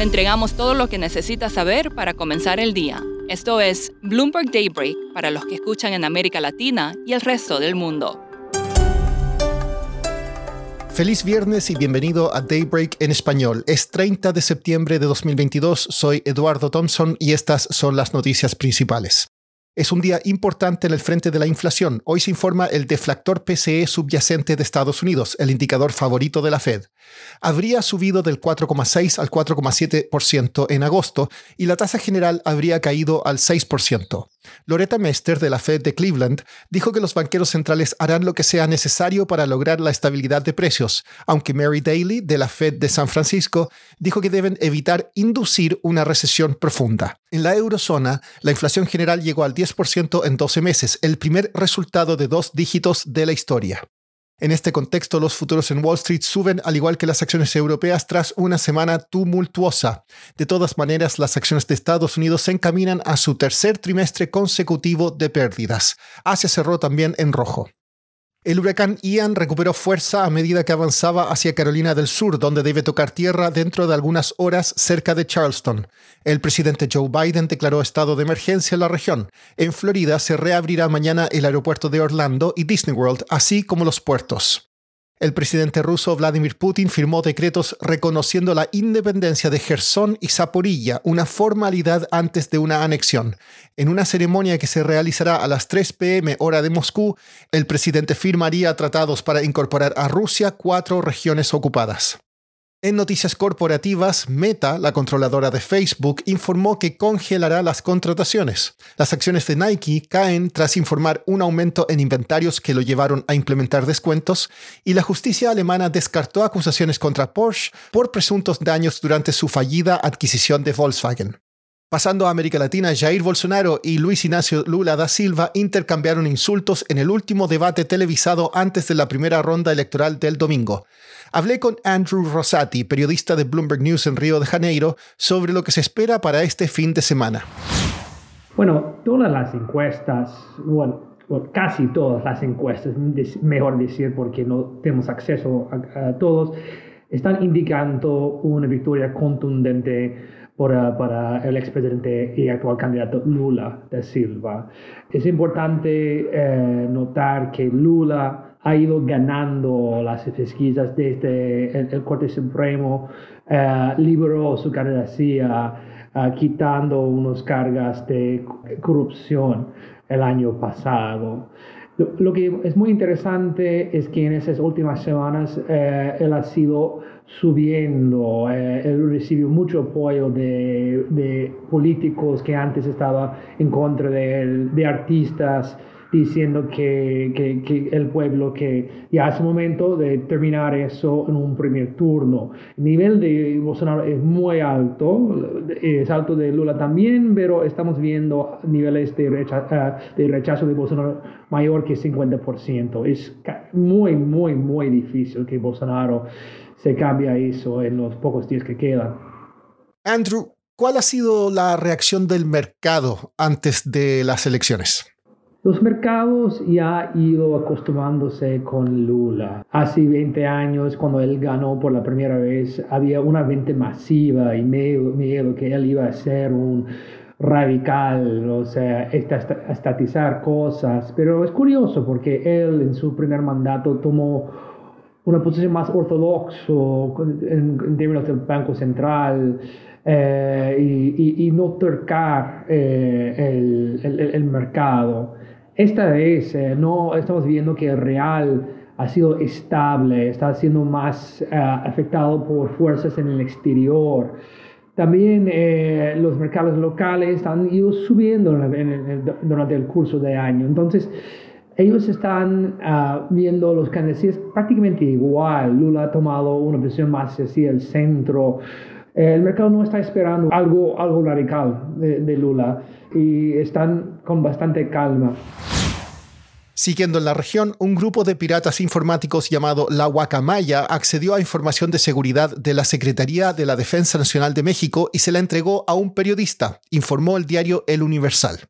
Le entregamos todo lo que necesita saber para comenzar el día. Esto es Bloomberg Daybreak para los que escuchan en América Latina y el resto del mundo. Feliz viernes y bienvenido a Daybreak en español. Es 30 de septiembre de 2022, soy Eduardo Thompson y estas son las noticias principales. Es un día importante en el frente de la inflación. Hoy se informa el deflactor PCE subyacente de Estados Unidos, el indicador favorito de la Fed. Habría subido del 4,6 al 4,7% en agosto y la tasa general habría caído al 6%. Loretta Mester de la Fed de Cleveland dijo que los banqueros centrales harán lo que sea necesario para lograr la estabilidad de precios, aunque Mary Daly de la Fed de San Francisco dijo que deben evitar inducir una recesión profunda. En la eurozona, la inflación general llegó al 10% en 12 meses, el primer resultado de dos dígitos de la historia. En este contexto, los futuros en Wall Street suben al igual que las acciones europeas tras una semana tumultuosa. De todas maneras, las acciones de Estados Unidos se encaminan a su tercer trimestre consecutivo de pérdidas. Asia cerró también en rojo. El huracán Ian recuperó fuerza a medida que avanzaba hacia Carolina del Sur, donde debe tocar tierra dentro de algunas horas cerca de Charleston. El presidente Joe Biden declaró estado de emergencia en la región. En Florida se reabrirá mañana el aeropuerto de Orlando y Disney World, así como los puertos. El presidente ruso Vladimir Putin firmó decretos reconociendo la independencia de Gerson y Zaporilla, una formalidad antes de una anexión. En una ceremonia que se realizará a las 3 pm hora de Moscú, el presidente firmaría tratados para incorporar a Rusia cuatro regiones ocupadas. En noticias corporativas, Meta, la controladora de Facebook, informó que congelará las contrataciones. Las acciones de Nike caen tras informar un aumento en inventarios que lo llevaron a implementar descuentos y la justicia alemana descartó acusaciones contra Porsche por presuntos daños durante su fallida adquisición de Volkswagen. Pasando a América Latina, Jair Bolsonaro y Luis Ignacio Lula da Silva intercambiaron insultos en el último debate televisado antes de la primera ronda electoral del domingo. Hablé con Andrew Rosati, periodista de Bloomberg News en Río de Janeiro, sobre lo que se espera para este fin de semana. Bueno, todas las encuestas, bueno, casi todas las encuestas, mejor decir porque no tenemos acceso a todos, están indicando una victoria contundente para, el expresidente y actual candidato Lula da Silva. Es importante eh, notar que Lula ha ido ganando las pesquisas desde el, el Corte Supremo, eh, liberó su candidatura, eh, quitando unos cargas de corrupción el año pasado. Lo, que es muy interesante es que en esas últimas semanas eh, él ha sido subiendo, eh, él recibió mucho apoyo de, de, políticos que antes estaban en contra de él, de artistas, diciendo que, que, el pueblo, que ya es momento de terminar eso en un primer turno. El nivel de Bolsonaro es muy alto, es alto de Lula también, pero estamos viendo niveles de rechazo, eh, de, rechazo de Bolsonaro mayor que 50%. Es muy, muy, muy difícil que Bolsonaro se cambie eso en los pocos días que quedan. Andrew, ¿cuál ha sido la reacción del mercado antes de las elecciones? Los mercados ya han ido acostumbrándose con Lula. Hace 20 años, cuando él ganó por la primera vez, había una venta masiva y miedo, que él iba a ser un radical, o sea, estatizar cosas. Pero es curioso porque él en su primer mandato tomó una posición más ortodoxo en, términos del Banco Central eh, y, no tocar eh, el mercado. Esta vez eh, no estamos viendo que el real ha sido estable, está siendo más eh, afectado por fuerzas en el exterior. También eh, los mercados locales han ido subiendo durante el curso de año. Entonces, ellos están ah, viendo los candidatos prácticamente igual. Lula ha tomado una posición más hacia el centro. Eh, el mercado no está esperando algo, algo radical de, Lula y están con bastante calma. Siguiendo en la región, un grupo de piratas informáticos llamado La Guacamaya accedió a información de seguridad de la Secretaría de la Defensa Nacional de México y se la entregó a un periodista, informó el diario El Universal.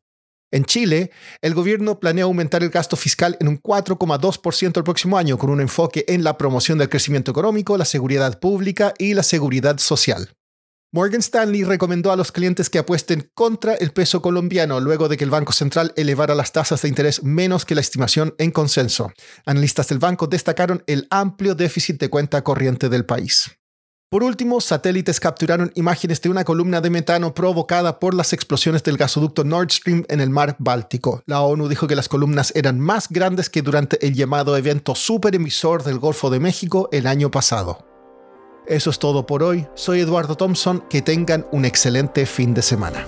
En Chile, el gobierno planea aumentar el gasto fiscal en un 4,2% el próximo año, con un enfoque en la promoción del crecimiento económico, la seguridad pública y la seguridad social. Morgan Stanley recomendó a los clientes que apuesten contra el peso colombiano luego de que el Banco Central elevara las tasas de interés menos que la estimación en consenso. Analistas del banco destacaron el amplio déficit de cuenta corriente del país. Por último, satélites capturaron imágenes de una columna de metano provocada por las explosiones del gasoducto Nord Stream en el mar Báltico. La ONU dijo que las columnas eran más grandes que durante el llamado evento superemisor del Golfo de México el año pasado. Eso es todo por hoy. Soy Eduardo Thompson. Que tengan un excelente fin de semana.